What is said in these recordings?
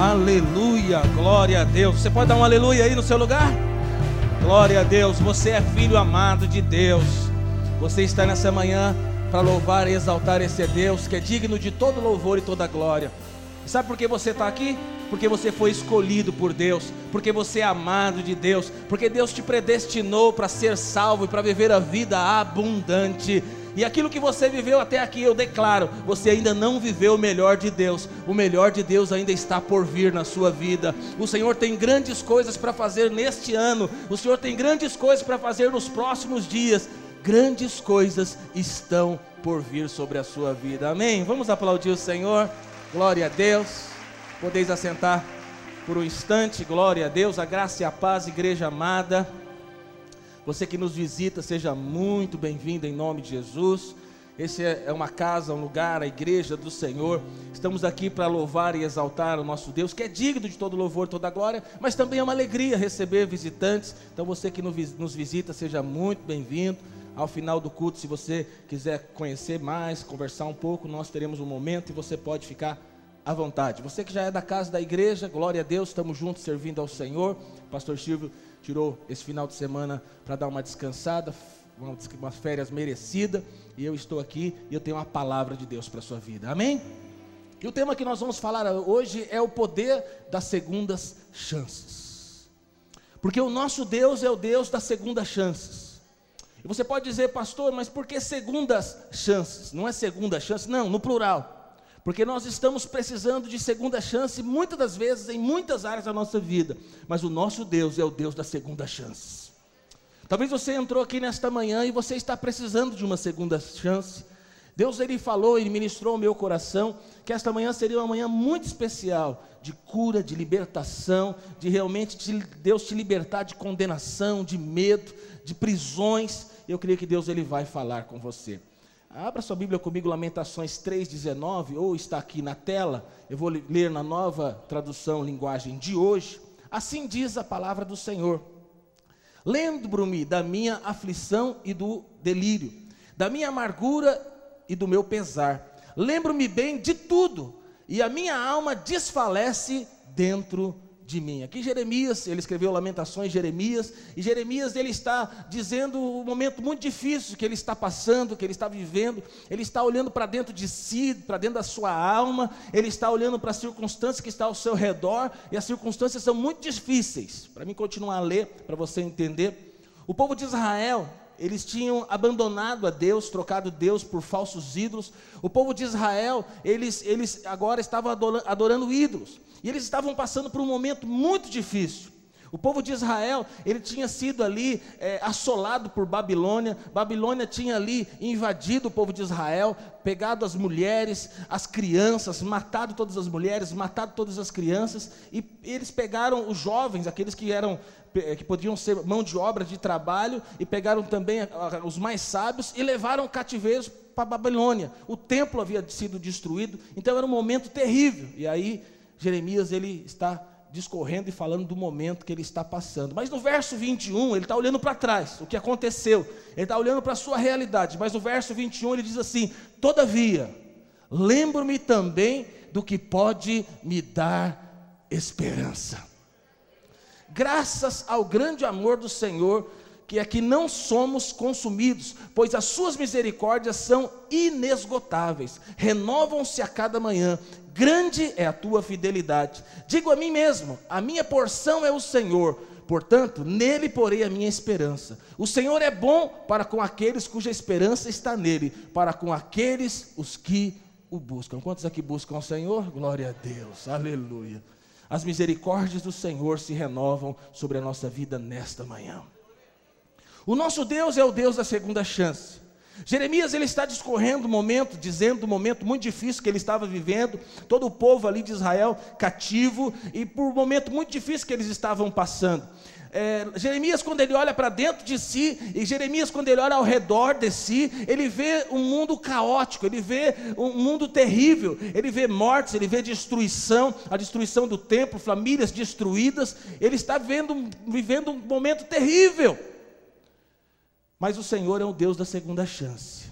Aleluia, glória a Deus. Você pode dar um aleluia aí no seu lugar? Glória a Deus, você é filho amado de Deus. Você está nessa manhã para louvar e exaltar esse Deus que é digno de todo louvor e toda glória. Sabe por que você está aqui? Porque você foi escolhido por Deus, porque você é amado de Deus, porque Deus te predestinou para ser salvo e para viver a vida abundante. E aquilo que você viveu até aqui, eu declaro, você ainda não viveu o melhor de Deus. O melhor de Deus ainda está por vir na sua vida. O Senhor tem grandes coisas para fazer neste ano. O Senhor tem grandes coisas para fazer nos próximos dias. Grandes coisas estão por vir sobre a sua vida. Amém. Vamos aplaudir o Senhor. Glória a Deus. Podeis assentar por um instante. Glória a Deus. A graça e a paz, igreja amada. Você que nos visita, seja muito bem-vindo em nome de Jesus. Esse é, é uma casa, um lugar, a igreja do Senhor. Estamos aqui para louvar e exaltar o nosso Deus, que é digno de todo louvor, toda glória, mas também é uma alegria receber visitantes. Então você que nos visita, seja muito bem-vindo. Ao final do culto, se você quiser conhecer mais, conversar um pouco, nós teremos um momento e você pode ficar à vontade. Você que já é da casa da igreja, glória a Deus, estamos juntos servindo ao Senhor. Pastor Silvio tirou esse final de semana para dar uma descansada, uma, uma férias merecida, e eu estou aqui e eu tenho uma palavra de Deus para a sua vida. Amém? E o tema que nós vamos falar hoje é o poder das segundas chances. Porque o nosso Deus é o Deus das segundas chances. E você pode dizer, pastor, mas por que segundas chances? Não é segunda chance, não, no plural. Porque nós estamos precisando de segunda chance muitas das vezes em muitas áreas da nossa vida, mas o nosso Deus é o Deus da segunda chance. Talvez você entrou aqui nesta manhã e você está precisando de uma segunda chance. Deus ele falou e ministrou ao meu coração que esta manhã seria uma manhã muito especial de cura, de libertação, de realmente de Deus te libertar de condenação, de medo, de prisões. Eu creio que Deus ele vai falar com você. Abra sua Bíblia comigo, Lamentações 3,19, ou está aqui na tela, eu vou ler na nova tradução, linguagem de hoje. Assim diz a palavra do Senhor: Lembro-me da minha aflição e do delírio, da minha amargura e do meu pesar. Lembro-me bem de tudo, e a minha alma desfalece dentro de mim. Aqui Jeremias, ele escreveu Lamentações Jeremias, e Jeremias ele está dizendo um momento muito difícil que ele está passando, que ele está vivendo. Ele está olhando para dentro de si, para dentro da sua alma, ele está olhando para as circunstâncias que estão ao seu redor, e as circunstâncias são muito difíceis. Para mim continuar a ler, para você entender. O povo de Israel, eles tinham abandonado a Deus, trocado Deus por falsos ídolos. O povo de Israel, eles, eles agora estavam adorando ídolos. E eles estavam passando por um momento muito difícil. O povo de Israel, ele tinha sido ali é, assolado por Babilônia. Babilônia tinha ali invadido o povo de Israel, pegado as mulheres, as crianças, matado todas as mulheres, matado todas as crianças. E eles pegaram os jovens, aqueles que eram que podiam ser mão de obra de trabalho, e pegaram também os mais sábios e levaram cativeiros para Babilônia. O templo havia sido destruído, então era um momento terrível. E aí Jeremias ele está discorrendo e falando do momento que ele está passando. Mas no verso 21, ele está olhando para trás, o que aconteceu. Ele está olhando para a sua realidade. Mas no verso 21 ele diz assim: Todavia, lembro-me também do que pode me dar esperança. Graças ao grande amor do Senhor, que é que não somos consumidos, pois as suas misericórdias são inesgotáveis, renovam-se a cada manhã, grande é a tua fidelidade. Digo a mim mesmo: a minha porção é o Senhor, portanto, nele porei a minha esperança. O Senhor é bom para com aqueles cuja esperança está nele, para com aqueles os que o buscam. Quantos aqui buscam o Senhor? Glória a Deus, aleluia. As misericórdias do Senhor se renovam sobre a nossa vida nesta manhã. O nosso Deus é o Deus da segunda chance. Jeremias ele está discorrendo um momento, dizendo um momento muito difícil que ele estava vivendo, todo o povo ali de Israel cativo e por um momento muito difícil que eles estavam passando. É, Jeremias, quando ele olha para dentro de si, e Jeremias, quando ele olha ao redor de si, ele vê um mundo caótico, ele vê um mundo terrível, ele vê mortes, ele vê destruição, a destruição do templo, famílias destruídas, ele está vendo, vivendo um momento terrível. Mas o Senhor é o Deus da segunda chance.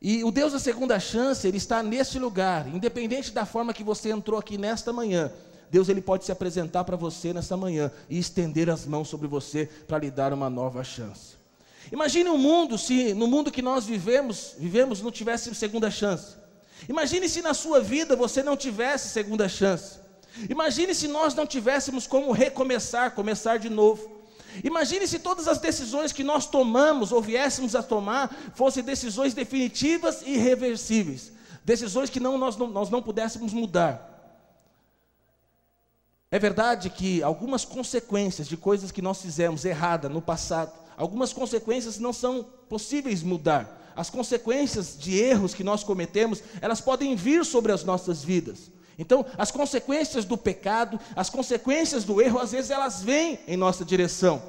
E o Deus da segunda chance, ele está neste lugar, independente da forma que você entrou aqui nesta manhã. Deus ele pode se apresentar para você nesta manhã e estender as mãos sobre você para lhe dar uma nova chance. Imagine um mundo se no mundo que nós vivemos, vivemos não tivesse segunda chance. Imagine se na sua vida você não tivesse segunda chance. Imagine se nós não tivéssemos como recomeçar, começar de novo. Imagine se todas as decisões que nós tomamos ou viéssemos a tomar fossem decisões definitivas e irreversíveis, decisões que não, nós, não, nós não pudéssemos mudar. É verdade que algumas consequências de coisas que nós fizemos errada no passado, algumas consequências não são possíveis mudar. As consequências de erros que nós cometemos, elas podem vir sobre as nossas vidas. Então, as consequências do pecado, as consequências do erro, às vezes elas vêm em nossa direção.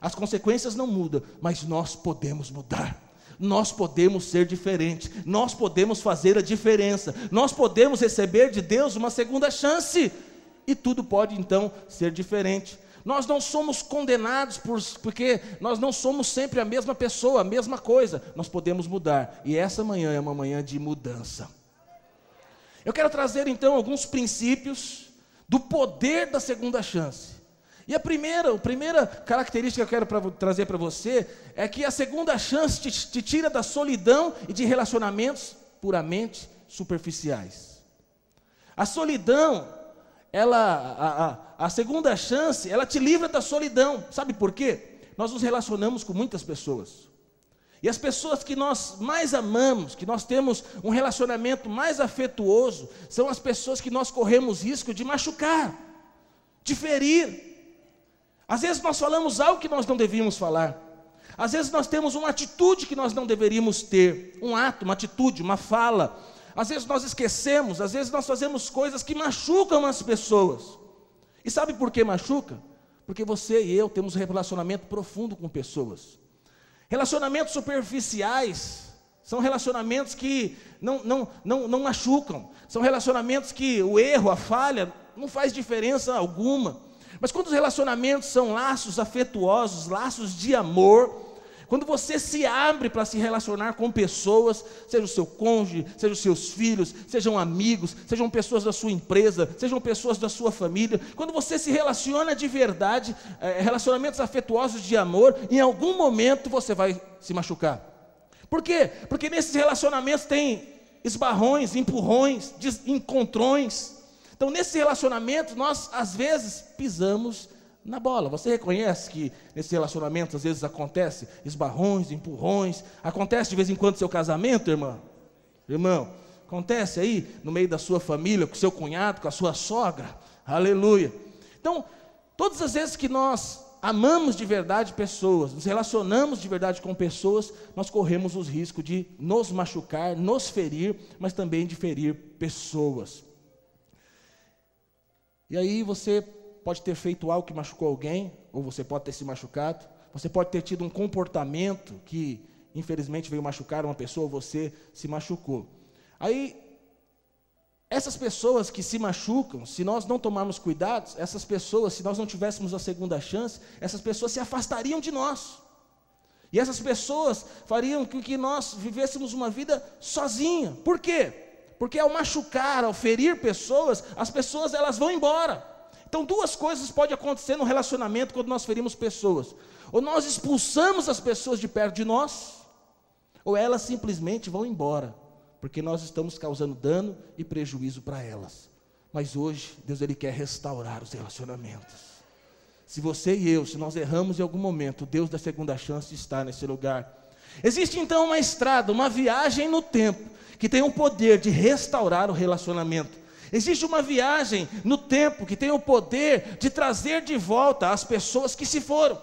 As consequências não mudam, mas nós podemos mudar. Nós podemos ser diferentes, nós podemos fazer a diferença, nós podemos receber de Deus uma segunda chance, e tudo pode então ser diferente. Nós não somos condenados por, porque nós não somos sempre a mesma pessoa, a mesma coisa. Nós podemos mudar, e essa manhã é uma manhã de mudança. Eu quero trazer então alguns princípios do poder da segunda chance. E a primeira, a primeira característica que eu quero pra, trazer para você é que a segunda chance te, te tira da solidão e de relacionamentos puramente superficiais. A solidão, ela, a, a, a segunda chance, ela te livra da solidão. Sabe por quê? Nós nos relacionamos com muitas pessoas. E as pessoas que nós mais amamos, que nós temos um relacionamento mais afetuoso, são as pessoas que nós corremos risco de machucar, de ferir. Às vezes nós falamos algo que nós não devíamos falar. Às vezes nós temos uma atitude que nós não deveríamos ter, um ato, uma atitude, uma fala. Às vezes nós esquecemos, às vezes nós fazemos coisas que machucam as pessoas. E sabe por que machuca? Porque você e eu temos um relacionamento profundo com pessoas. Relacionamentos superficiais são relacionamentos que não, não, não, não machucam, são relacionamentos que o erro, a falha, não faz diferença alguma. Mas quando os relacionamentos são laços afetuosos, laços de amor, quando você se abre para se relacionar com pessoas, seja o seu cônjuge, seja os seus filhos, sejam amigos, sejam pessoas da sua empresa, sejam pessoas da sua família, quando você se relaciona de verdade, é, relacionamentos afetuosos de amor, em algum momento você vai se machucar. Por quê? Porque nesses relacionamentos tem esbarrões, empurrões, encontrões. Então, nesse relacionamento, nós às vezes pisamos na bola. Você reconhece que nesse relacionamento às vezes acontece esbarrões, empurrões, acontece de vez em quando seu casamento, irmão? Irmão, acontece aí no meio da sua família, com seu cunhado, com a sua sogra. Aleluia. Então, todas as vezes que nós amamos de verdade pessoas, nos relacionamos de verdade com pessoas, nós corremos os riscos de nos machucar, nos ferir, mas também de ferir pessoas. E aí você pode ter feito algo que machucou alguém, ou você pode ter se machucado. Você pode ter tido um comportamento que, infelizmente, veio machucar uma pessoa, você se machucou. Aí, essas pessoas que se machucam, se nós não tomarmos cuidados, essas pessoas, se nós não tivéssemos a segunda chance, essas pessoas se afastariam de nós. E essas pessoas fariam com que nós vivêssemos uma vida sozinha. Por quê? Porque ao machucar, ao ferir pessoas, as pessoas elas vão embora. Então, duas coisas podem acontecer no relacionamento quando nós ferimos pessoas: ou nós expulsamos as pessoas de perto de nós, ou elas simplesmente vão embora, porque nós estamos causando dano e prejuízo para elas. Mas hoje, Deus ele quer restaurar os relacionamentos. Se você e eu, se nós erramos em algum momento, Deus da segunda chance está nesse lugar. Existe então uma estrada, uma viagem no tempo, que tem o poder de restaurar o relacionamento. Existe uma viagem no tempo que tem o poder de trazer de volta as pessoas que se foram.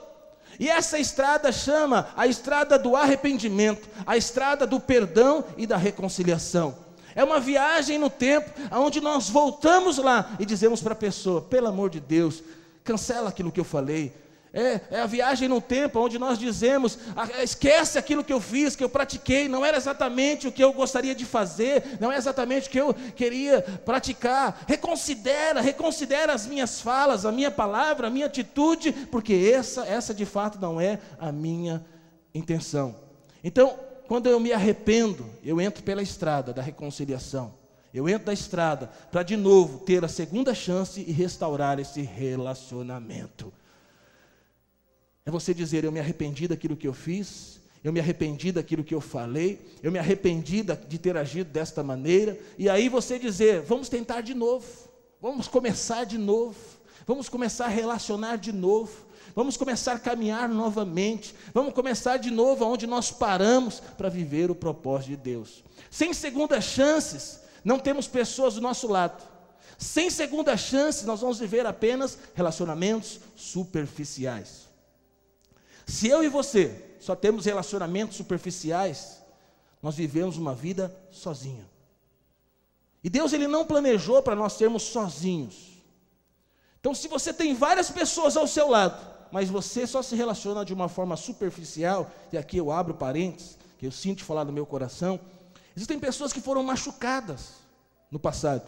E essa estrada chama a estrada do arrependimento, a estrada do perdão e da reconciliação. É uma viagem no tempo onde nós voltamos lá e dizemos para a pessoa: pelo amor de Deus, cancela aquilo que eu falei, é, é, a viagem no tempo onde nós dizemos: ah, esquece aquilo que eu fiz, que eu pratiquei, não era exatamente o que eu gostaria de fazer, não é exatamente o que eu queria praticar. Reconsidera, reconsidera as minhas falas, a minha palavra, a minha atitude, porque essa, essa de fato não é a minha intenção. Então, quando eu me arrependo, eu entro pela estrada da reconciliação. Eu entro da estrada para de novo ter a segunda chance e restaurar esse relacionamento. É você dizer: Eu me arrependi daquilo que eu fiz, eu me arrependi daquilo que eu falei, eu me arrependi de ter agido desta maneira, e aí você dizer: Vamos tentar de novo, vamos começar de novo, vamos começar a relacionar de novo, vamos começar a caminhar novamente, vamos começar de novo onde nós paramos para viver o propósito de Deus. Sem segundas chances, não temos pessoas do nosso lado. Sem segunda chance, nós vamos viver apenas relacionamentos superficiais. Se eu e você só temos relacionamentos superficiais, nós vivemos uma vida sozinha. E Deus ele não planejou para nós sermos sozinhos. Então, se você tem várias pessoas ao seu lado, mas você só se relaciona de uma forma superficial, e aqui eu abro parênteses, que eu sinto falar no meu coração, Existem pessoas que foram machucadas no passado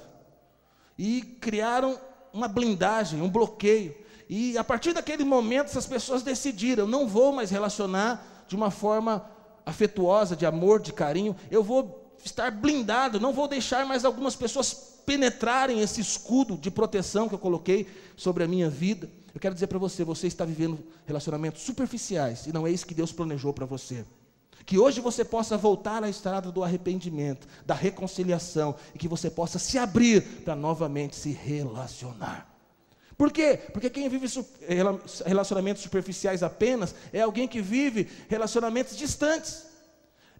e criaram uma blindagem, um bloqueio. E a partir daquele momento, essas pessoas decidiram: não vou mais relacionar de uma forma afetuosa, de amor, de carinho, eu vou estar blindado, não vou deixar mais algumas pessoas penetrarem esse escudo de proteção que eu coloquei sobre a minha vida. Eu quero dizer para você: você está vivendo relacionamentos superficiais e não é isso que Deus planejou para você. Que hoje você possa voltar à estrada do arrependimento, da reconciliação, e que você possa se abrir para novamente se relacionar. Por quê? Porque quem vive relacionamentos superficiais apenas é alguém que vive relacionamentos distantes.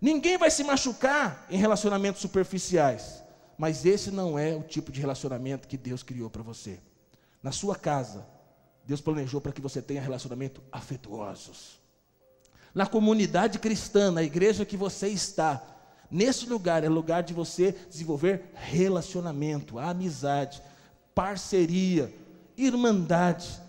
Ninguém vai se machucar em relacionamentos superficiais, mas esse não é o tipo de relacionamento que Deus criou para você. Na sua casa, Deus planejou para que você tenha relacionamentos afetuosos na comunidade cristã, na igreja que você está, nesse lugar é lugar de você desenvolver relacionamento, amizade, parceria, irmandade.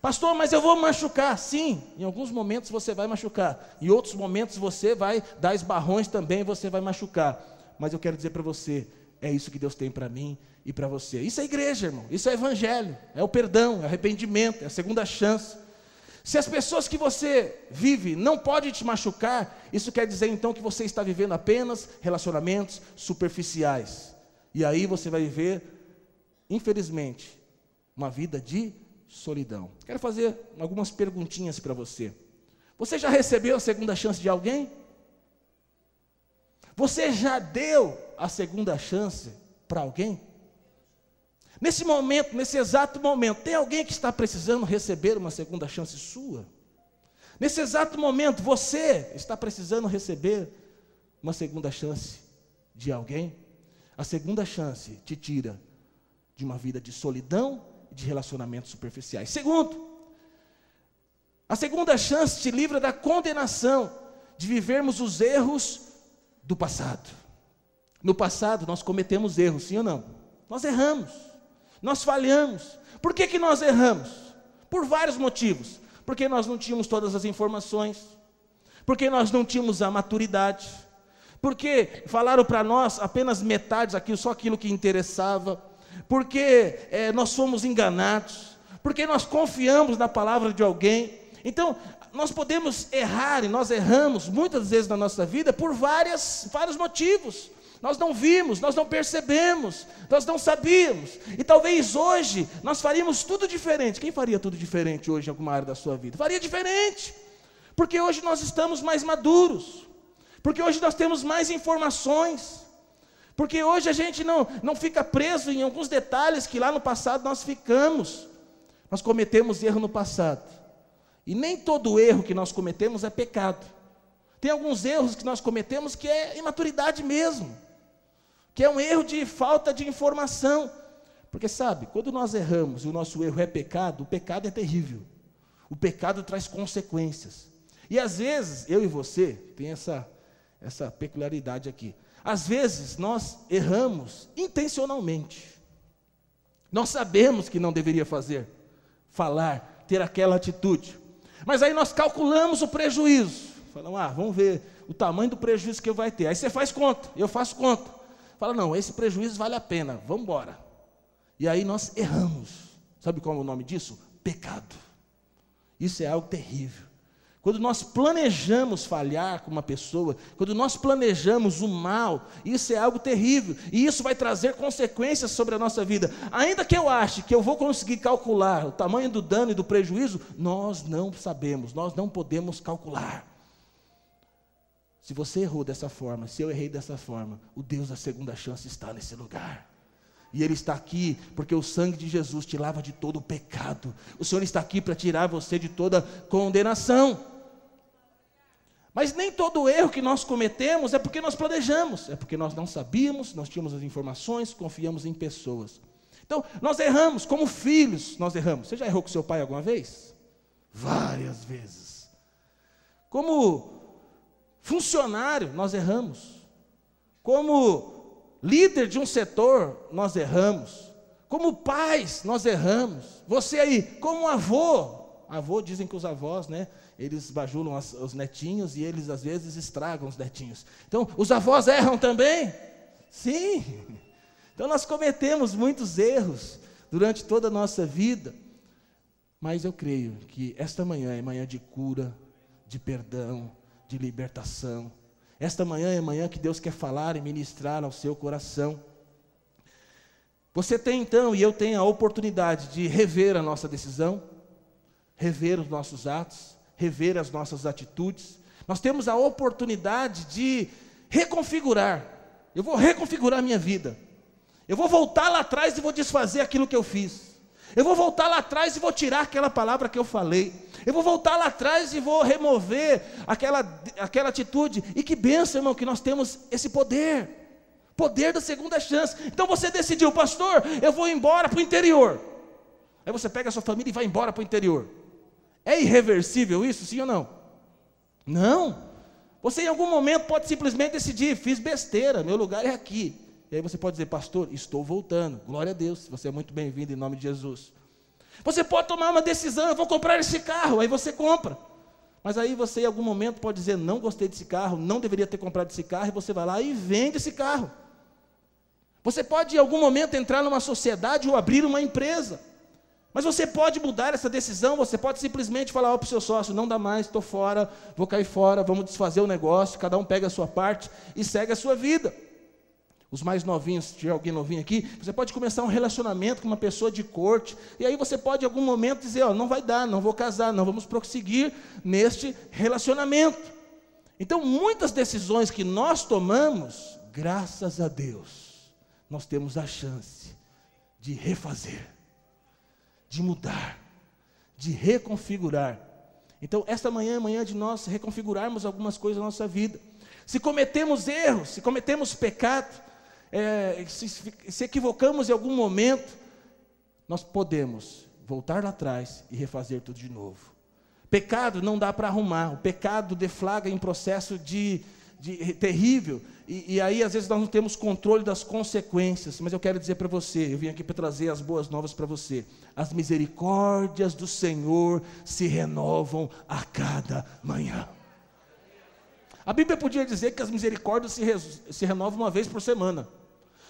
Pastor, mas eu vou machucar. Sim, em alguns momentos você vai machucar. Em outros momentos você vai dar esbarrões também, você vai machucar. Mas eu quero dizer para você, é isso que Deus tem para mim e para você. Isso é igreja, irmão. Isso é evangelho. É o perdão, é o arrependimento, é a segunda chance. Se as pessoas que você vive não podem te machucar, isso quer dizer então que você está vivendo apenas relacionamentos superficiais. E aí você vai viver, infelizmente, uma vida de solidão. Quero fazer algumas perguntinhas para você. Você já recebeu a segunda chance de alguém? Você já deu a segunda chance para alguém? Nesse momento, nesse exato momento, tem alguém que está precisando receber uma segunda chance sua? Nesse exato momento, você está precisando receber uma segunda chance de alguém? A segunda chance te tira de uma vida de solidão de relacionamentos superficiais. Segundo, a segunda chance te livra da condenação de vivermos os erros do passado. No passado nós cometemos erros, sim ou não? Nós erramos. Nós falhamos. Por que, que nós erramos? Por vários motivos. Porque nós não tínhamos todas as informações, porque nós não tínhamos a maturidade, porque falaram para nós apenas metade aquilo, só aquilo que interessava, porque é, nós fomos enganados, porque nós confiamos na palavra de alguém. Então, nós podemos errar e nós erramos muitas vezes na nossa vida por várias, vários motivos. Nós não vimos, nós não percebemos, nós não sabíamos. E talvez hoje nós faríamos tudo diferente. Quem faria tudo diferente hoje em alguma área da sua vida? Faria diferente. Porque hoje nós estamos mais maduros. Porque hoje nós temos mais informações. Porque hoje a gente não, não fica preso em alguns detalhes que lá no passado nós ficamos. Nós cometemos erro no passado. E nem todo erro que nós cometemos é pecado. Tem alguns erros que nós cometemos que é imaturidade mesmo que é um erro de falta de informação. Porque sabe, quando nós erramos e o nosso erro é pecado, o pecado é terrível. O pecado traz consequências. E às vezes, eu e você, tem essa, essa peculiaridade aqui. Às vezes nós erramos intencionalmente. Nós sabemos que não deveria fazer, falar, ter aquela atitude. Mas aí nós calculamos o prejuízo. Falamos, ah, vamos ver o tamanho do prejuízo que vai ter. Aí você faz conta, eu faço conta. Fala, não, esse prejuízo vale a pena, vamos embora. E aí nós erramos. Sabe qual é o nome disso? Pecado. Isso é algo terrível. Quando nós planejamos falhar com uma pessoa, quando nós planejamos o mal, isso é algo terrível e isso vai trazer consequências sobre a nossa vida. Ainda que eu ache que eu vou conseguir calcular o tamanho do dano e do prejuízo, nós não sabemos, nós não podemos calcular. Se você errou dessa forma, se eu errei dessa forma, o Deus da segunda chance está nesse lugar. E Ele está aqui porque o sangue de Jesus te lava de todo o pecado. O Senhor está aqui para tirar você de toda condenação. Mas nem todo erro que nós cometemos é porque nós planejamos, é porque nós não sabíamos, nós tínhamos as informações, confiamos em pessoas. Então, nós erramos, como filhos, nós erramos. Você já errou com seu pai alguma vez? Várias vezes. Como funcionário, nós erramos. Como líder de um setor, nós erramos. Como pais, nós erramos. Você aí, como avô, avô dizem que os avós, né? eles bajulam as, os netinhos e eles às vezes estragam os netinhos. Então, os avós erram também? Sim. Então, nós cometemos muitos erros durante toda a nossa vida. Mas eu creio que esta manhã é manhã de cura, de perdão, de libertação. Esta manhã é manhã que Deus quer falar e ministrar ao seu coração. Você tem então, e eu tenho a oportunidade de rever a nossa decisão, rever os nossos atos, rever as nossas atitudes. Nós temos a oportunidade de reconfigurar. Eu vou reconfigurar minha vida. Eu vou voltar lá atrás e vou desfazer aquilo que eu fiz. Eu vou voltar lá atrás e vou tirar aquela palavra que eu falei. Eu vou voltar lá atrás e vou remover aquela, aquela atitude. E que benção, irmão, que nós temos esse poder. Poder da segunda chance. Então você decidiu, pastor, eu vou embora para o interior. Aí você pega a sua família e vai embora para o interior. É irreversível isso, sim ou não? Não. Você em algum momento pode simplesmente decidir, fiz besteira, meu lugar é aqui. E aí você pode dizer, pastor, estou voltando. Glória a Deus, você é muito bem-vindo em nome de Jesus. Você pode tomar uma decisão, eu vou comprar esse carro, aí você compra. Mas aí você em algum momento pode dizer, não gostei desse carro, não deveria ter comprado esse carro, e você vai lá e vende esse carro. Você pode em algum momento entrar numa sociedade ou abrir uma empresa. Mas você pode mudar essa decisão, você pode simplesmente falar para o seu sócio: não dá mais, estou fora, vou cair fora, vamos desfazer o negócio, cada um pega a sua parte e segue a sua vida. Os mais novinhos, se tiver alguém novinho aqui, você pode começar um relacionamento com uma pessoa de corte, e aí você pode em algum momento dizer: ó, não vai dar, não vou casar, não vamos prosseguir neste relacionamento. Então, muitas decisões que nós tomamos, graças a Deus, nós temos a chance de refazer de mudar, de reconfigurar. Então, esta manhã é manhã de nós reconfigurarmos algumas coisas na nossa vida. Se cometemos erros, se cometemos pecado, é, se, se equivocamos em algum momento, nós podemos voltar lá atrás e refazer tudo de novo. Pecado não dá para arrumar, o pecado deflaga em processo de, de terrível, e, e, aí às vezes nós não temos controle das consequências, mas eu quero dizer para você, eu vim aqui para trazer as boas novas para você. As misericórdias do Senhor se renovam a cada manhã. A Bíblia podia dizer que as misericórdias se, re, se renovam uma vez por semana.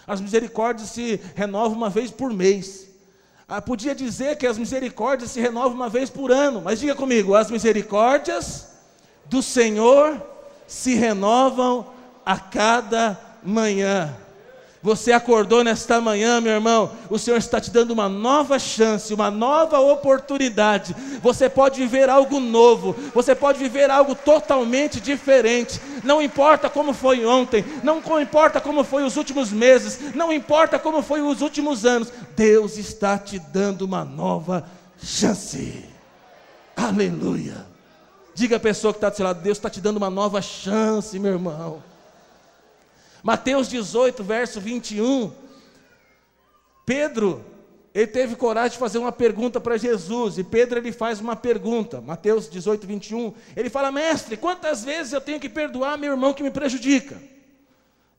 As misericórdias se renovam uma vez por mês. Ah, podia dizer que as misericórdias se renovam uma vez por ano, mas diga comigo: as misericórdias do Senhor se renovam a cada manhã. Você acordou nesta manhã, meu irmão, o Senhor está te dando uma nova chance, uma nova oportunidade. Você pode viver algo novo, você pode viver algo totalmente diferente. Não importa como foi ontem, não importa como foi os últimos meses, não importa como foi os últimos anos, Deus está te dando uma nova chance. Aleluia. Diga a pessoa que está do seu lado, Deus está te dando uma nova chance, meu irmão. Mateus 18, verso 21. Pedro, ele teve coragem de fazer uma pergunta para Jesus, e Pedro ele faz uma pergunta, Mateus 18, 21. Ele fala: Mestre, quantas vezes eu tenho que perdoar meu irmão que me prejudica?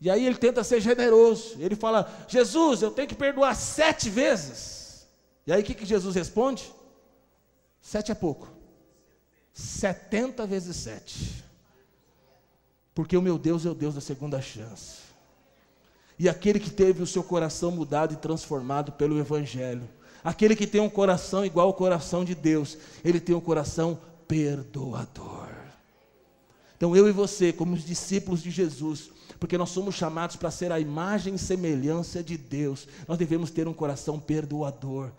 E aí ele tenta ser generoso. Ele fala: Jesus, eu tenho que perdoar sete vezes. E aí o que, que Jesus responde? Sete é pouco. Setenta vezes sete. Porque o meu Deus é o Deus da segunda chance. E aquele que teve o seu coração mudado e transformado pelo Evangelho, aquele que tem um coração igual ao coração de Deus, ele tem um coração perdoador. Então eu e você, como os discípulos de Jesus, porque nós somos chamados para ser a imagem e semelhança de Deus, nós devemos ter um coração perdoador.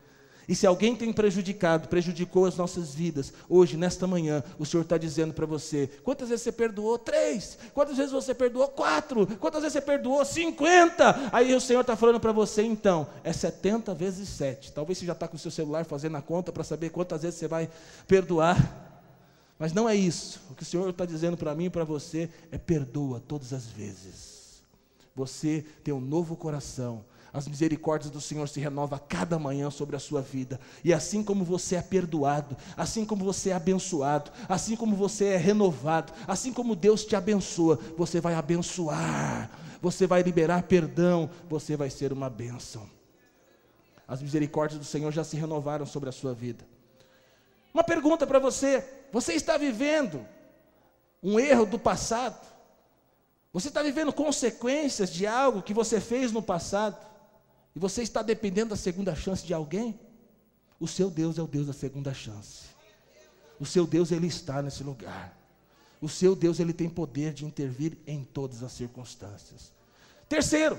E se alguém tem prejudicado, prejudicou as nossas vidas, hoje, nesta manhã, o Senhor está dizendo para você: quantas vezes você perdoou? Três. Quantas vezes você perdoou? Quatro. Quantas vezes você perdoou? Cinquenta. Aí o Senhor está falando para você, então, é setenta vezes sete. Talvez você já está com o seu celular fazendo a conta para saber quantas vezes você vai perdoar. Mas não é isso. O que o Senhor está dizendo para mim e para você é perdoa todas as vezes. Você tem um novo coração. As misericórdias do Senhor se renovam a cada manhã sobre a sua vida. E assim como você é perdoado, assim como você é abençoado, assim como você é renovado, assim como Deus te abençoa, você vai abençoar, você vai liberar perdão, você vai ser uma bênção. As misericórdias do Senhor já se renovaram sobre a sua vida. Uma pergunta para você: você está vivendo um erro do passado? Você está vivendo consequências de algo que você fez no passado? E você está dependendo da segunda chance de alguém? O seu Deus é o Deus da segunda chance. O seu Deus, ele está nesse lugar. O seu Deus, ele tem poder de intervir em todas as circunstâncias. Terceiro,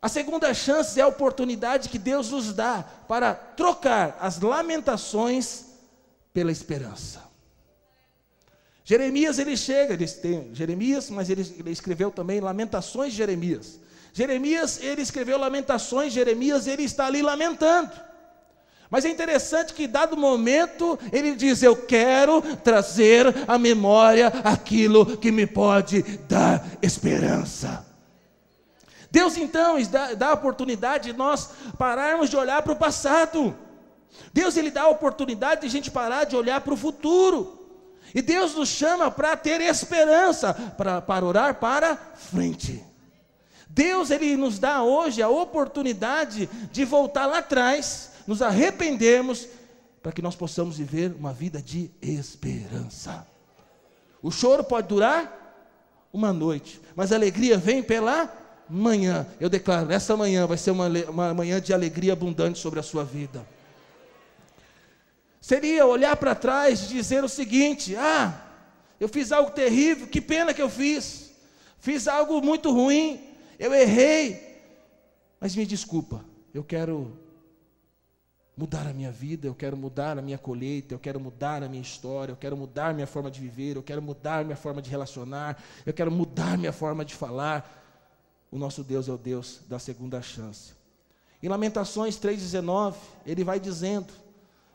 a segunda chance é a oportunidade que Deus nos dá para trocar as lamentações pela esperança. Jeremias ele chega, ele tem Jeremias, mas ele, ele escreveu também Lamentações de Jeremias. Jeremias ele escreveu Lamentações, Jeremias ele está ali lamentando. Mas é interessante que, dado momento, ele diz: Eu quero trazer à memória aquilo que me pode dar esperança. Deus então dá, a oportunidade de nós pararmos de olhar para o passado. Deus ele dá a oportunidade de a gente parar de olhar para o futuro. E Deus nos chama para ter esperança, para orar para frente. Deus ele nos dá hoje a oportunidade de voltar lá atrás, nos arrependermos, para que nós possamos viver uma vida de esperança. O choro pode durar uma noite, mas a alegria vem pela manhã. Eu declaro, essa manhã vai ser uma, uma manhã de alegria abundante sobre a sua vida seria olhar para trás e dizer o seguinte: ah, eu fiz algo terrível, que pena que eu fiz, fiz algo muito ruim, eu errei, mas me desculpa, eu quero mudar a minha vida, eu quero mudar a minha colheita, eu quero mudar a minha história, eu quero mudar a minha forma de viver, eu quero mudar a minha forma de relacionar, eu quero mudar a minha forma de falar. O nosso Deus é o Deus da segunda chance. Em Lamentações 3,19, ele vai dizendo: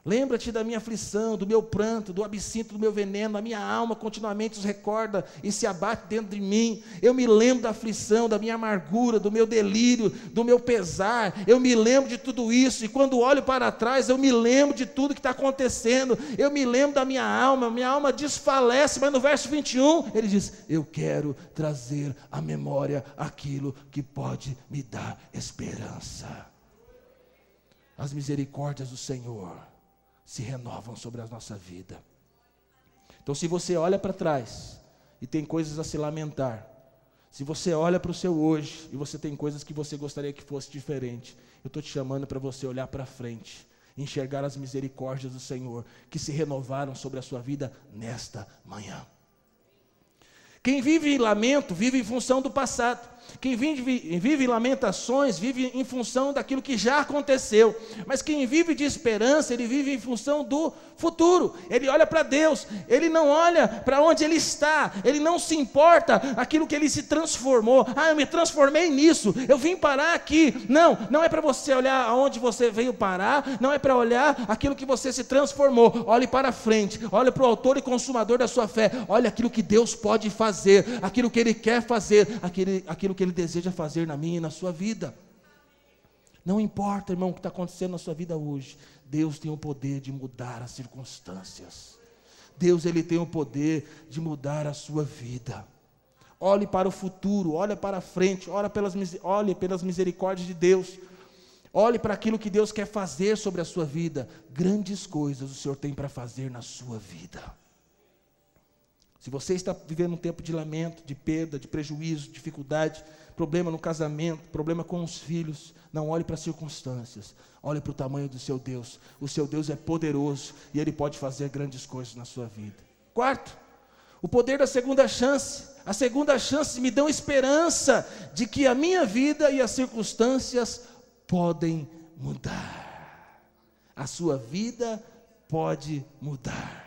Lembra-te da minha aflição, do meu pranto, do absinto do meu veneno, a minha alma continuamente os recorda e se abate dentro de mim. Eu me lembro da aflição, da minha amargura, do meu delírio, do meu pesar. Eu me lembro de tudo isso e quando olho para trás, eu me lembro de tudo que está acontecendo. Eu me lembro da minha alma, minha alma desfalece, mas no verso 21 ele diz: Eu quero trazer à memória aquilo que pode me dar esperança. As misericórdias do Senhor se renovam sobre a nossa vida. Então, se você olha para trás e tem coisas a se lamentar, se você olha para o seu hoje e você tem coisas que você gostaria que fosse diferente, eu estou te chamando para você olhar para frente, enxergar as misericórdias do Senhor que se renovaram sobre a sua vida nesta manhã. Quem vive em lamento, vive em função do passado. Quem vive, vive lamentações, vive em função daquilo que já aconteceu. Mas quem vive de esperança, ele vive em função do futuro. Ele olha para Deus, ele não olha para onde ele está, ele não se importa aquilo que ele se transformou. Ah, eu me transformei nisso, eu vim parar aqui. Não, não é para você olhar aonde você veio parar, não é para olhar aquilo que você se transformou. Olhe para frente, olhe para o autor e consumador da sua fé. Olha aquilo que Deus pode fazer fazer, aquilo que Ele quer fazer, aquilo, aquilo que Ele deseja fazer na minha e na sua vida. Não importa, irmão, o que está acontecendo na sua vida hoje, Deus tem o poder de mudar as circunstâncias. Deus ele tem o poder de mudar a sua vida. Olhe para o futuro, olhe para a frente, olhe pelas, olhe pelas misericórdias de Deus. Olhe para aquilo que Deus quer fazer sobre a sua vida. Grandes coisas o Senhor tem para fazer na sua vida. Se você está vivendo um tempo de lamento, de perda, de prejuízo, dificuldade, problema no casamento, problema com os filhos, não olhe para as circunstâncias, olhe para o tamanho do seu Deus. O seu Deus é poderoso e ele pode fazer grandes coisas na sua vida. Quarto, O poder da segunda chance. A segunda chance me dão esperança de que a minha vida e as circunstâncias podem mudar. A sua vida pode mudar.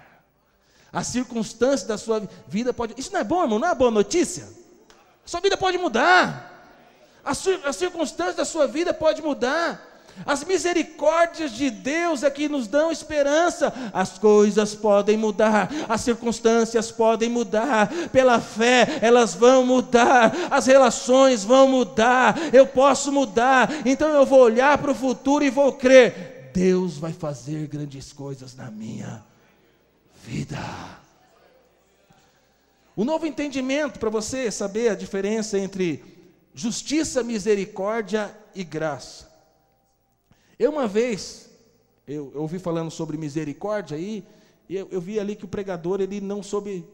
As circunstâncias da sua vida pode. Isso não é bom, irmão? Não é boa notícia? A sua vida pode mudar. As, as circunstâncias da sua vida pode mudar. As misericórdias de Deus é que nos dão esperança. As coisas podem mudar, as circunstâncias podem mudar. Pela fé, elas vão mudar, as relações vão mudar. Eu posso mudar. Então eu vou olhar para o futuro e vou crer. Deus vai fazer grandes coisas na minha vida. O novo entendimento para você saber a diferença entre justiça, misericórdia e graça. Eu uma vez, eu, eu ouvi falando sobre misericórdia aí, e eu, eu vi ali que o pregador ele não soube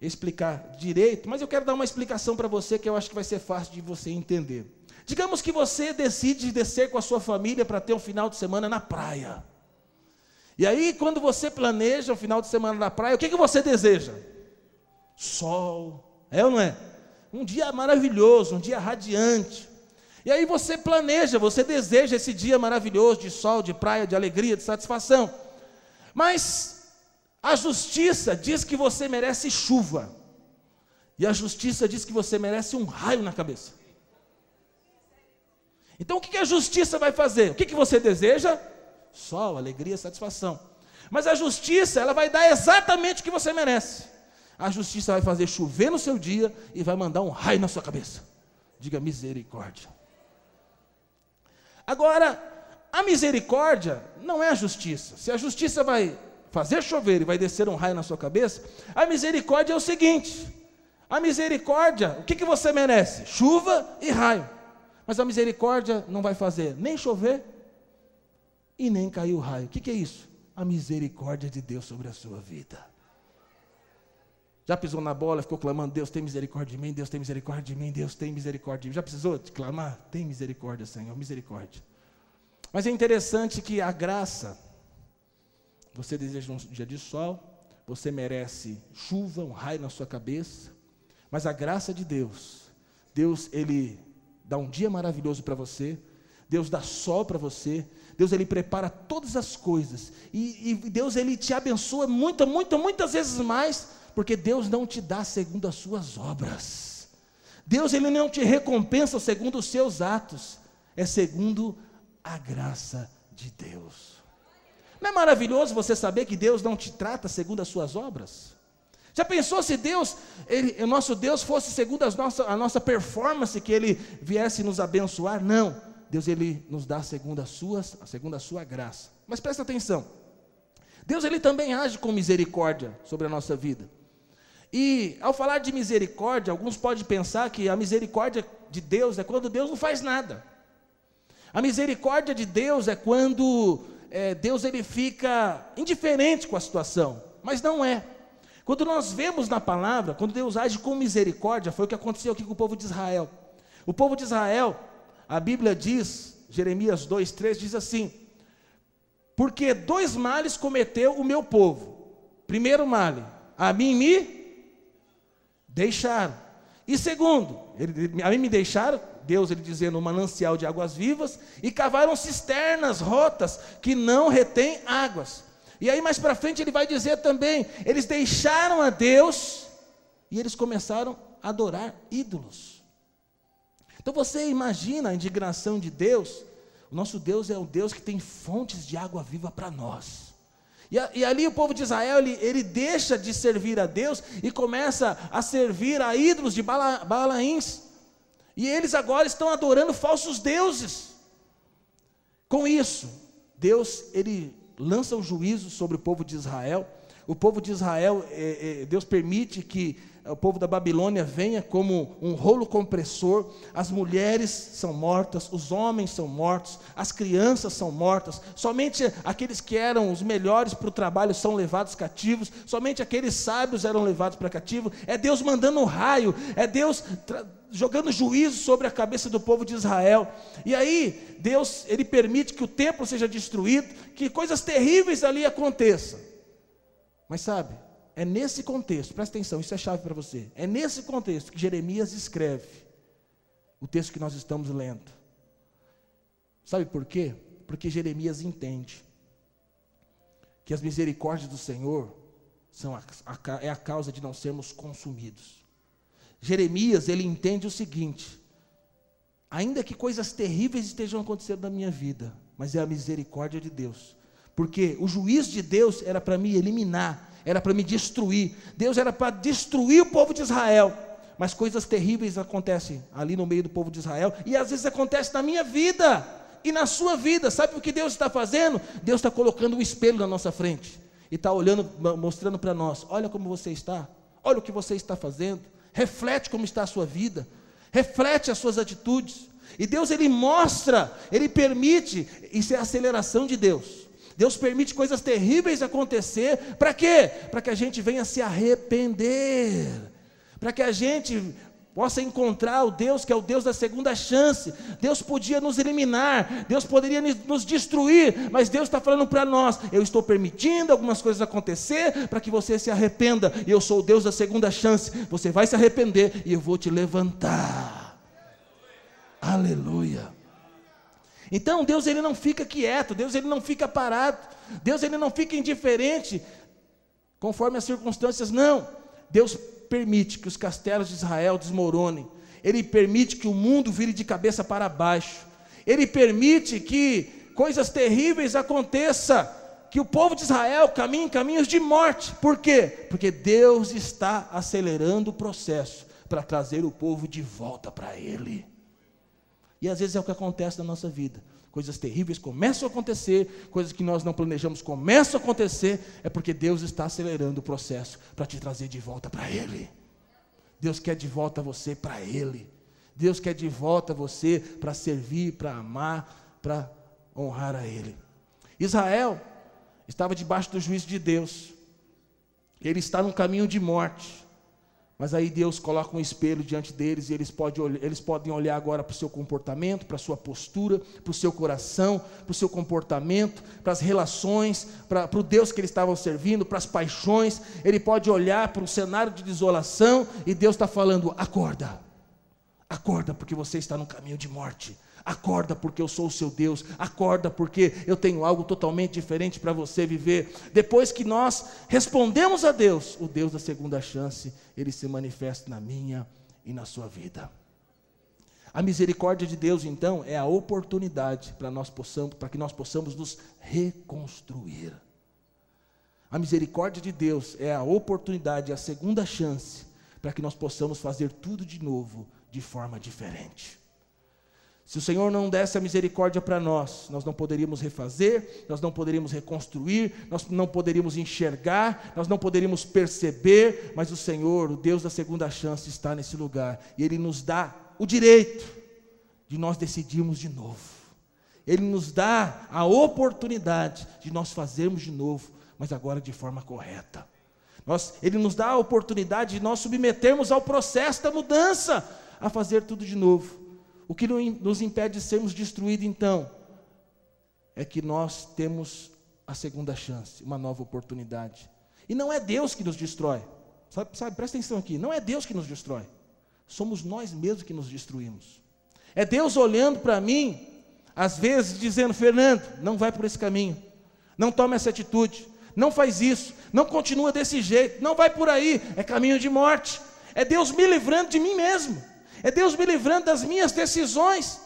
explicar direito, mas eu quero dar uma explicação para você que eu acho que vai ser fácil de você entender. Digamos que você decide descer com a sua família para ter um final de semana na praia. E aí, quando você planeja o final de semana na praia, o que, que você deseja? Sol. É ou não é? Um dia maravilhoso, um dia radiante. E aí você planeja, você deseja esse dia maravilhoso de sol, de praia, de alegria, de satisfação. Mas a justiça diz que você merece chuva. E a justiça diz que você merece um raio na cabeça. Então o que a justiça vai fazer? O que você deseja? Sol, alegria, satisfação. Mas a justiça, ela vai dar exatamente o que você merece. A justiça vai fazer chover no seu dia e vai mandar um raio na sua cabeça. Diga misericórdia. Agora, a misericórdia não é a justiça. Se a justiça vai fazer chover e vai descer um raio na sua cabeça, a misericórdia é o seguinte: a misericórdia, o que, que você merece? Chuva e raio. Mas a misericórdia não vai fazer nem chover e nem cair o raio. O que, que é isso? A misericórdia de Deus sobre a sua vida. Já pisou na bola, ficou clamando: Deus tem misericórdia de mim, Deus tem misericórdia de mim, Deus tem misericórdia de mim. Já precisou de clamar? Tem misericórdia, Senhor, misericórdia. Mas é interessante que a graça, você deseja um dia de sol, você merece chuva, um raio na sua cabeça, mas a graça de Deus, Deus, Ele dá um dia maravilhoso para você, Deus dá sol para você, Deus ele prepara todas as coisas, e, e Deus ele te abençoa muitas, muitas, muitas vezes mais porque Deus não te dá segundo as suas obras. Deus ele não te recompensa segundo os seus atos, é segundo a graça de Deus. Não é maravilhoso você saber que Deus não te trata segundo as suas obras? Já pensou se Deus, ele, o nosso Deus fosse segundo nossa, a nossa performance, que Ele viesse nos abençoar? Não. Deus ele nos dá segundo as suas, segundo a sua graça. Mas presta atenção. Deus ele também age com misericórdia sobre a nossa vida. E ao falar de misericórdia, alguns podem pensar que a misericórdia de Deus é quando Deus não faz nada. A misericórdia de Deus é quando é, Deus ele fica indiferente com a situação, mas não é. Quando nós vemos na palavra, quando Deus age com misericórdia, foi o que aconteceu aqui com o povo de Israel. O povo de Israel, a Bíblia diz, Jeremias 2,3 diz assim: Porque dois males cometeu o meu povo. Primeiro male, a mim me Deixaram. E segundo, ele, a mim me deixaram, Deus ele dizendo, um manancial de águas vivas, e cavaram cisternas rotas que não retêm águas. E aí mais para frente ele vai dizer também, eles deixaram a Deus e eles começaram a adorar ídolos. Então você imagina a indignação de Deus? O nosso Deus é o Deus que tem fontes de água viva para nós. E, e, ali o povo de Israel, ele, ele, deixa de servir a Deus e começa a servir a ídolos de Bala, Balaíns. E eles agora estão adorando falsos deuses. Com isso, Deus, ele lança o juízo sobre o povo de Israel. O povo de Israel, é, é, Deus permite que o povo da Babilônia venha como um rolo compressor, as mulheres são mortas, os homens são mortos, as crianças são mortas, somente aqueles que eram os melhores para o trabalho são levados cativos, somente aqueles sábios eram levados para cativo. É Deus mandando um raio, é Deus jogando juízo sobre a cabeça do povo de Israel. E aí, Deus, ele permite que o templo seja destruído, que coisas terríveis ali aconteçam. Mas sabe, é nesse contexto, presta atenção, isso é chave para você. É nesse contexto que Jeremias escreve o texto que nós estamos lendo. Sabe por quê? Porque Jeremias entende que as misericórdias do Senhor são a, a, é a causa de não sermos consumidos. Jeremias, ele entende o seguinte: ainda que coisas terríveis estejam acontecendo na minha vida, mas é a misericórdia de Deus. Porque o juízo de Deus era para me eliminar, era para me destruir. Deus era para destruir o povo de Israel. Mas coisas terríveis acontecem ali no meio do povo de Israel, e às vezes acontece na minha vida e na sua vida. Sabe o que Deus está fazendo? Deus está colocando um espelho na nossa frente e está olhando, mostrando para nós: olha como você está, olha o que você está fazendo, reflete como está a sua vida, reflete as suas atitudes. E Deus ele mostra, ele permite, isso é a aceleração de Deus. Deus permite coisas terríveis acontecer, para quê? Para que a gente venha se arrepender, para que a gente possa encontrar o Deus que é o Deus da segunda chance. Deus podia nos eliminar, Deus poderia nos destruir, mas Deus está falando para nós: eu estou permitindo algumas coisas acontecer para que você se arrependa. E eu sou o Deus da segunda chance. Você vai se arrepender e eu vou te levantar. Aleluia. Então Deus ele não fica quieto, Deus ele não fica parado, Deus ele não fica indiferente conforme as circunstâncias, não. Deus permite que os castelos de Israel desmoronem, Ele permite que o mundo vire de cabeça para baixo, Ele permite que coisas terríveis aconteçam, que o povo de Israel caminhe em caminhos de morte. Por quê? Porque Deus está acelerando o processo para trazer o povo de volta para Ele. E às vezes é o que acontece na nossa vida coisas terríveis começam a acontecer, coisas que nós não planejamos começam a acontecer, é porque Deus está acelerando o processo para te trazer de volta para Ele. Deus quer de volta você para Ele. Deus quer de volta você para servir, para amar, para honrar a Ele. Israel estava debaixo do juízo de Deus. Ele está num caminho de morte. Mas aí Deus coloca um espelho diante deles e eles, pode, eles podem olhar agora para o seu comportamento, para a sua postura, para o seu coração, para o seu comportamento, para as relações, para, para o Deus que eles estavam servindo, para as paixões. Ele pode olhar para um cenário de desolação e Deus está falando: acorda, acorda, porque você está no caminho de morte. Acorda porque eu sou o seu Deus. Acorda porque eu tenho algo totalmente diferente para você viver. Depois que nós respondemos a Deus, o Deus da segunda chance, ele se manifesta na minha e na sua vida. A misericórdia de Deus, então, é a oportunidade para nós possamos, para que nós possamos nos reconstruir. A misericórdia de Deus é a oportunidade, a segunda chance para que nós possamos fazer tudo de novo, de forma diferente. Se o Senhor não desse a misericórdia para nós, nós não poderíamos refazer, nós não poderíamos reconstruir, nós não poderíamos enxergar, nós não poderíamos perceber, mas o Senhor, o Deus da segunda chance, está nesse lugar e Ele nos dá o direito de nós decidirmos de novo. Ele nos dá a oportunidade de nós fazermos de novo, mas agora de forma correta. Nós, ele nos dá a oportunidade de nós submetermos ao processo da mudança, a fazer tudo de novo. O que nos impede de sermos destruídos, então, é que nós temos a segunda chance, uma nova oportunidade. E não é Deus que nos destrói. Sabe, sabe, presta atenção aqui, não é Deus que nos destrói. Somos nós mesmos que nos destruímos. É Deus olhando para mim, às vezes dizendo: Fernando, não vai por esse caminho, não tome essa atitude, não faz isso, não continua desse jeito, não vai por aí, é caminho de morte. É Deus me livrando de mim mesmo. É Deus me livrando das minhas decisões.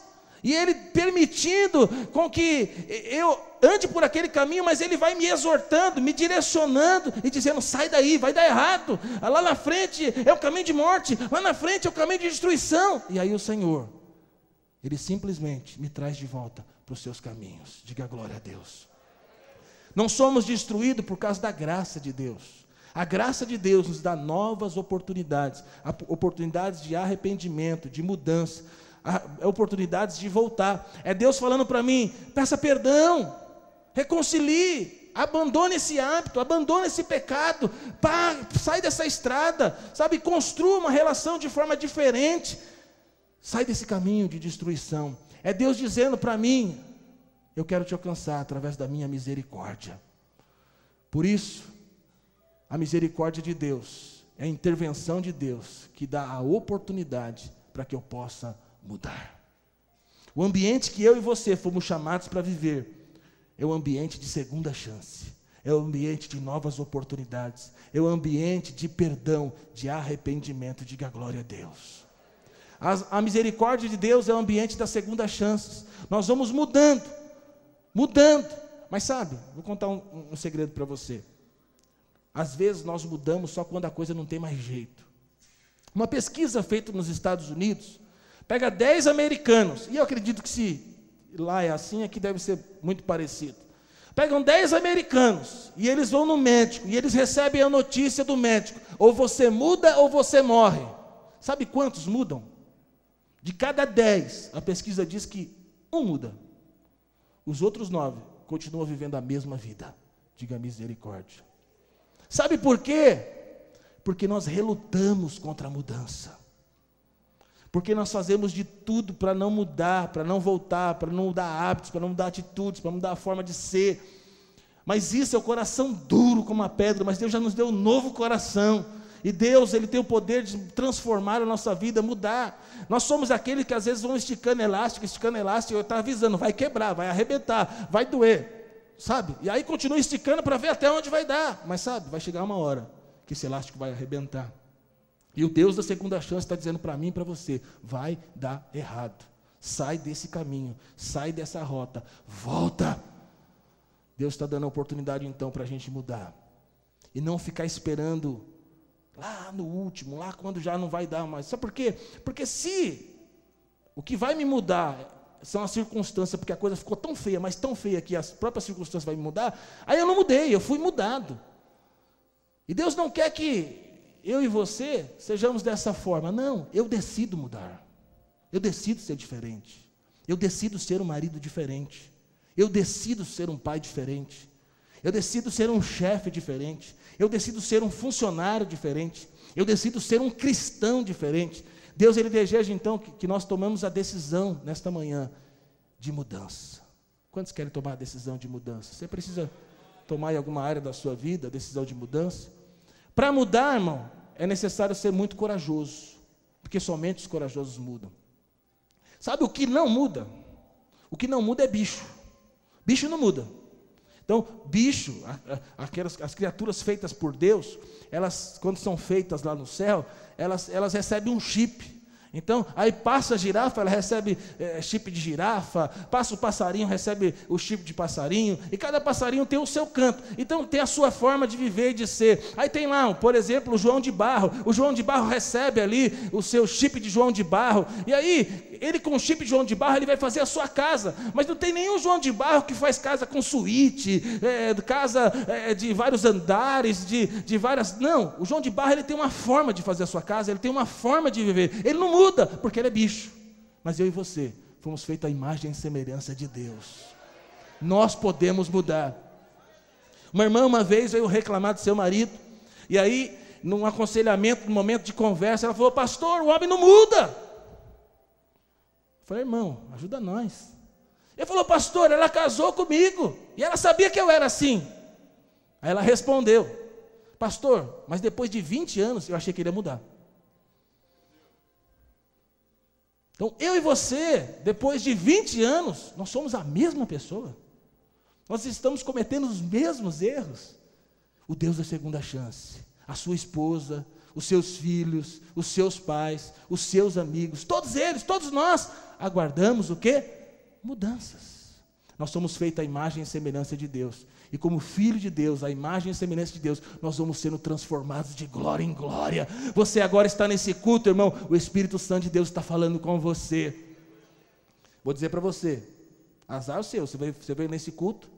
E Ele permitindo com que eu ande por aquele caminho, mas Ele vai me exortando, me direcionando e dizendo: sai daí, vai dar errado. Lá na frente é o caminho de morte, lá na frente é o caminho de destruição. E aí o Senhor, Ele simplesmente me traz de volta para os seus caminhos. Diga glória a Deus. Não somos destruídos por causa da graça de Deus. A graça de Deus nos dá novas oportunidades, oportunidades de arrependimento, de mudança, oportunidades de voltar. É Deus falando para mim: peça perdão, reconcilie, abandone esse hábito, abandone esse pecado, pá, sai dessa estrada, sabe, construa uma relação de forma diferente, sai desse caminho de destruição. É Deus dizendo para mim: eu quero te alcançar através da minha misericórdia. Por isso, A misericórdia de Deus é a intervenção de Deus que dá a oportunidade para que eu possa mudar. O ambiente que eu e você fomos chamados para viver é o ambiente de segunda chance, é o ambiente de novas oportunidades, é o ambiente de perdão, de arrependimento. Diga glória a Deus. A, a misericórdia de Deus é o ambiente das segundas chances. Nós vamos mudando, mudando. Mas sabe, vou contar um, um segredo para você. Às vezes nós mudamos só quando a coisa não tem mais jeito. Uma pesquisa feita nos Estados Unidos pega 10 americanos, e eu acredito que se lá é assim, aqui deve ser muito parecido. Pegam 10 americanos e eles vão no médico e eles recebem a notícia do médico: ou você muda ou você morre. Sabe quantos mudam? De cada 10, a pesquisa diz que um muda. Os outros nove continuam vivendo a mesma vida. Diga misericórdia. Sabe por quê? Porque nós relutamos contra a mudança. Porque nós fazemos de tudo para não mudar, para não voltar, para não mudar hábitos, para não mudar atitudes, para mudar a forma de ser. Mas isso é o coração duro como a pedra, mas Deus já nos deu um novo coração. E Deus, Ele tem o poder de transformar a nossa vida, mudar. Nós somos aquele que às vezes vão esticando elástico, esticando elástico, eu estava avisando, vai quebrar, vai arrebentar, vai doer, sabe? E aí continua esticando para ver até onde vai dar. Mas sabe, vai chegar uma hora que esse elástico vai arrebentar. E o Deus da segunda chance está dizendo para mim e para você: vai dar errado. Sai desse caminho, sai dessa rota, volta. Deus está dando a oportunidade então para a gente mudar. E não ficar esperando lá no último, lá quando já não vai dar mais. Sabe por quê? Porque se o que vai me mudar são as circunstâncias, porque a coisa ficou tão feia, mas tão feia que as próprias circunstâncias vão me mudar, aí eu não mudei, eu fui mudado. E Deus não quer que eu e você sejamos dessa forma. Não, eu decido mudar. Eu decido ser diferente. Eu decido ser um marido diferente. Eu decido ser um pai diferente. Eu decido ser um chefe diferente. Eu decido ser um funcionário diferente. Eu decido ser um cristão diferente. Deus ele deseja então que, que nós tomamos a decisão nesta manhã de mudança. Quantos querem tomar a decisão de mudança? Você precisa tomar em alguma área da sua vida a decisão de mudança? Para mudar, irmão, é necessário ser muito corajoso, porque somente os corajosos mudam. Sabe o que não muda? O que não muda é bicho. Bicho não muda. Então, bicho, aquelas as criaturas feitas por Deus, elas quando são feitas lá no céu, elas, elas recebem um chip. Então, aí passa a girafa, ela recebe é, chip de girafa, passa o passarinho, recebe o chip de passarinho, e cada passarinho tem o seu canto. Então, tem a sua forma de viver e de ser. Aí tem lá, por exemplo, o João de Barro. O João de Barro recebe ali o seu chip de João de Barro. E aí, ele com o chip João de Barro, ele vai fazer a sua casa. Mas não tem nenhum João de Barro que faz casa com suíte, é, casa é, de vários andares, de, de várias. Não, o João de Barro ele tem uma forma de fazer a sua casa, ele tem uma forma de viver. Ele não muda, porque ele é bicho. Mas eu e você fomos feitos à imagem e semelhança de Deus. Nós podemos mudar. Uma irmã uma vez veio reclamar do seu marido, e aí, num aconselhamento, num momento de conversa, ela falou: Pastor, o homem não muda. Falei, irmão, ajuda nós. Ele falou, pastor, ela casou comigo, e ela sabia que eu era assim. Aí ela respondeu, pastor, mas depois de 20 anos eu achei que ele ia mudar. Então, eu e você, depois de 20 anos, nós somos a mesma pessoa. Nós estamos cometendo os mesmos erros. O Deus da segunda chance, a sua esposa, os seus filhos, os seus pais, os seus amigos, todos eles, todos nós, aguardamos o que? Mudanças. Nós somos feitos à imagem e semelhança de Deus. E como filho de Deus, a imagem e semelhança de Deus, nós vamos sendo transformados de glória em glória. Você agora está nesse culto, irmão. O Espírito Santo de Deus está falando com você. Vou dizer para você: azar o seu, você veio, você veio nesse culto.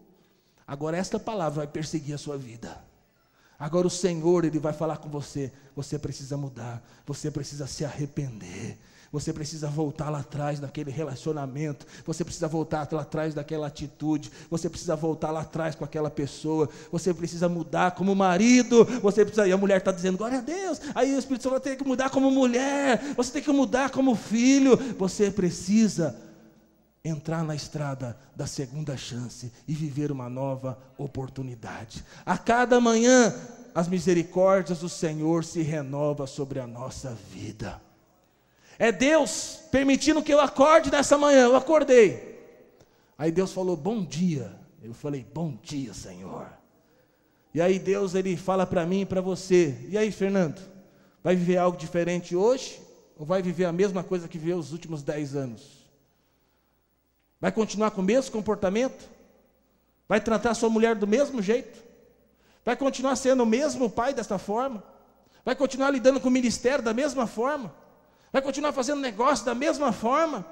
Agora esta palavra vai perseguir a sua vida. Agora o Senhor, Ele vai falar com você. Você precisa mudar, você precisa se arrepender. Você precisa voltar lá atrás daquele relacionamento. Você precisa voltar lá atrás daquela atitude. Você precisa voltar lá atrás com aquela pessoa. Você precisa mudar como marido. Você precisa. E a mulher está dizendo, glória a Deus. Aí o Espírito Santo ter que mudar como mulher. Você tem que mudar como filho. Você precisa entrar na estrada da segunda chance e viver uma nova oportunidade. A cada manhã, as misericórdias do Senhor se renovam sobre a nossa vida. É Deus permitindo que eu acorde nessa manhã. Eu acordei. Aí Deus falou: "Bom dia". Eu falei: "Bom dia, Senhor". E aí Deus ele fala para mim e para você: "E aí, Fernando, vai viver algo diferente hoje ou vai viver a mesma coisa que viveu os últimos dez anos?" Vai continuar com o mesmo comportamento? Vai tratar sua mulher do mesmo jeito? Vai continuar sendo o mesmo pai desta forma? Vai continuar lidando com o ministério da mesma forma? Vai continuar fazendo negócio da mesma forma?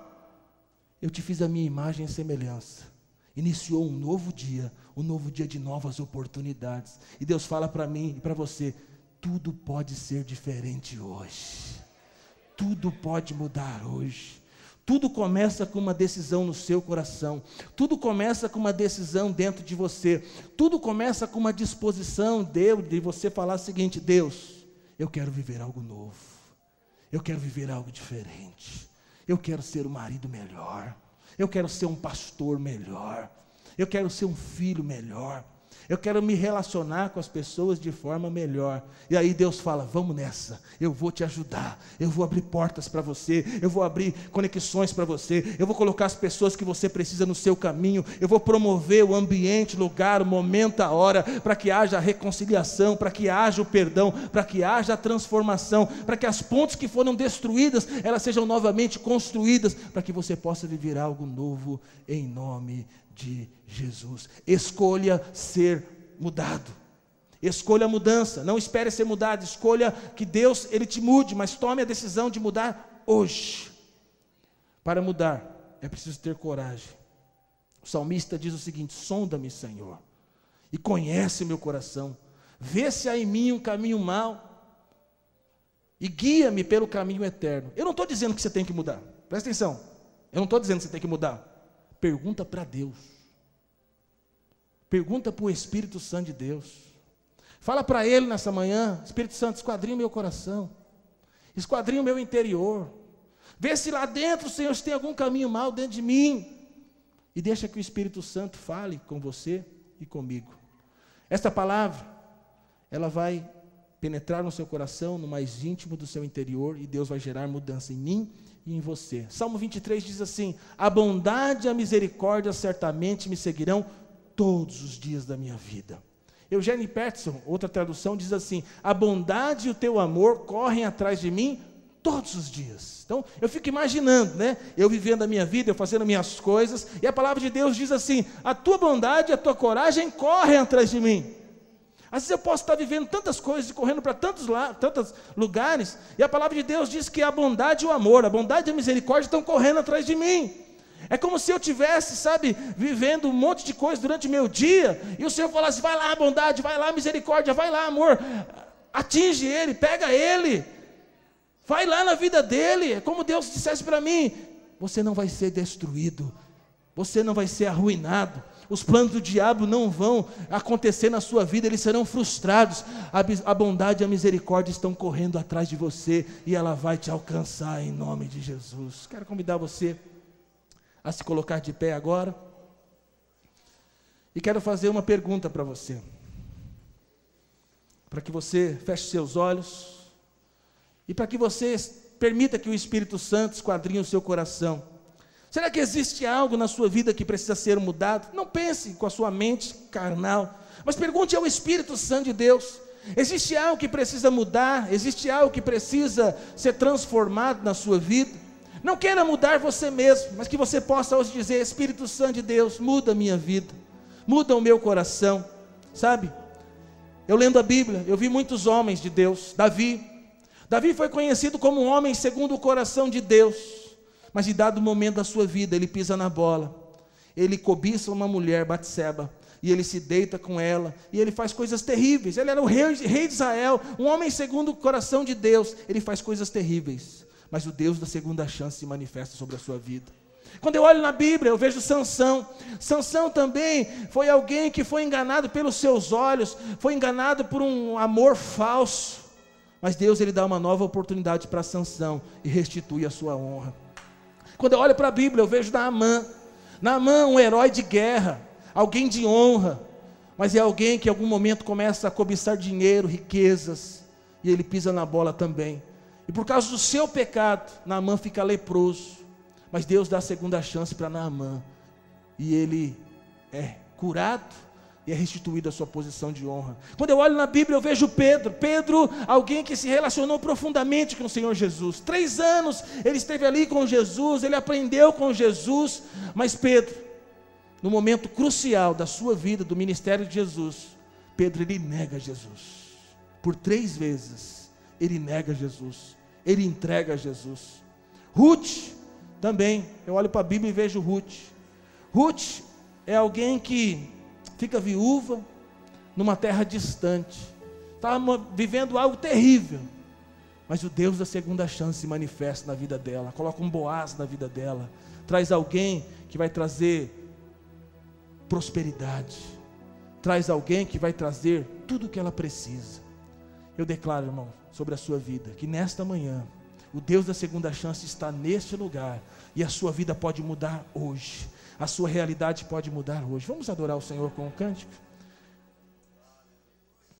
Eu te fiz a minha imagem e semelhança. Iniciou um novo dia, um novo dia de novas oportunidades. E Deus fala para mim e para você: tudo pode ser diferente hoje. Tudo pode mudar hoje. Tudo começa com uma decisão no seu coração. Tudo começa com uma decisão dentro de você. Tudo começa com uma disposição de, de você falar o seguinte: Deus, eu quero viver algo novo. Eu quero viver algo diferente. Eu quero ser um marido melhor. Eu quero ser um pastor melhor. Eu quero ser um filho melhor. Eu quero me relacionar com as pessoas de forma melhor. E aí Deus fala: vamos nessa, eu vou te ajudar, eu vou abrir portas para você, eu vou abrir conexões para você, eu vou colocar as pessoas que você precisa no seu caminho, eu vou promover o ambiente, lugar, o momento, a hora, para que haja reconciliação, para que haja o perdão, para que haja a transformação, para que as pontes que foram destruídas, elas sejam novamente construídas, para que você possa viver algo novo em nome de Jesus. Escolha ser mudado. Escolha a mudança. Não espere ser mudado. Escolha que Deus ele te mude, mas tome a decisão de mudar hoje. Para mudar, é preciso ter coragem. O salmista diz o seguinte: Sonda-me, Senhor, e conhece meu coração. Vê se há em mim um caminho mau e guia-me pelo caminho eterno. Eu não estou dizendo que você tem que mudar. Presta atenção. Eu não estou dizendo que você tem que mudar. Pergunta para Deus. Pergunta para o Espírito Santo de Deus. Fala para Ele nessa manhã: Espírito Santo, esquadrinha o meu coração, esquadrinha o meu interior. Vê se lá dentro, Senhor, se tem algum caminho mal dentro de mim. E deixa que o Espírito Santo fale com você e comigo. Esta palavra, ela vai penetrar no seu coração, no mais íntimo do seu interior, e Deus vai gerar mudança em mim e em você. Salmo 23 diz assim: A bondade e a misericórdia certamente me seguirão todos os dias da minha vida. Eugênio Peterson, outra tradução, diz assim: A bondade e o teu amor correm atrás de mim todos os dias. Então, eu fico imaginando, né? Eu vivendo a minha vida, eu fazendo minhas coisas, e a palavra de Deus diz assim: A tua bondade e a tua coragem correm atrás de mim. Às vezes eu posso estar vivendo tantas coisas e correndo para tantos, tantos lugares, e a palavra de Deus diz que a bondade e o amor, a bondade e a misericórdia estão correndo atrás de mim. É como se eu tivesse, sabe, vivendo um monte de coisa durante o meu dia, e o Senhor falasse: vai lá, bondade, vai lá, misericórdia, vai lá, amor, atinge ele, pega ele, vai lá na vida dele. É como Deus dissesse para mim: você não vai ser destruído, você não vai ser arruinado, os planos do diabo não vão acontecer na sua vida, eles serão frustrados. A, bondade e a misericórdia estão correndo atrás de você e ela vai te alcançar em nome de Jesus. Quero convidar você a se colocar de pé agora. E quero fazer uma pergunta para você. Para que você feche seus olhos e para que você permita que o Espírito Santo esquadrinhe o seu coração. Será que existe algo na sua vida que precisa ser mudado? Não pense com a sua mente carnal, mas pergunte ao Espírito Santo de Deus. Existe algo que precisa mudar? Existe algo que precisa ser transformado na sua vida? Não queira mudar você mesmo, mas que você possa hoje dizer: Espírito Santo de Deus, muda a minha vida, muda o meu coração, sabe? Eu lendo a Bíblia, eu vi muitos homens de Deus. Davi, Davi foi conhecido como um homem segundo o coração de Deus. Mas em dado momento da sua vida, ele pisa na bola. Ele cobiça uma mulher, Batseba, e ele se deita com ela, e ele faz coisas terríveis. Ele era o rei, rei de Israel, um homem segundo o coração de Deus. Ele faz coisas terríveis. Mas o Deus da segunda chance se manifesta sobre a sua vida. Quando eu olho na Bíblia, eu vejo Sansão. Sansão também foi alguém que foi enganado pelos seus olhos, foi enganado por um amor falso. Mas Deus ele dá uma nova oportunidade para Sansão e restitui a sua honra. Quando eu olho para a Bíblia, eu vejo Naamã. Naamã, um herói de guerra, alguém de honra, mas é alguém que em algum momento começa a cobiçar dinheiro, riquezas, e ele pisa na bola também. E por causa do seu pecado, Naamã fica leproso. Mas Deus dá a segunda chance para Naamã. E ele é curado e é restituído a sua posição de honra. Quando eu olho na Bíblia, eu vejo Pedro. Pedro, alguém que se relacionou profundamente com o Senhor Jesus. Três anos ele esteve ali com Jesus, ele aprendeu com Jesus. Mas Pedro, no momento crucial da sua vida, do ministério de Jesus, Pedro ele nega Jesus. Por três vezes ele nega Jesus ele entrega a Jesus. Ruth, também, eu olho para a Bíblia e vejo Ruth. Ruth é alguém que fica viúva numa terra distante, estava vivendo algo terrível, mas o Deus da segunda chance se manifesta na vida dela, coloca um Boaz na vida dela, traz alguém que vai trazer prosperidade, traz alguém que vai trazer tudo o que ela precisa. Eu declaro, irmão, sobre a sua vida, que nesta manhã, o Deus da segunda chance está neste lugar e a sua vida pode mudar hoje, a sua realidade pode mudar hoje. Vamos adorar o Senhor com um cântico?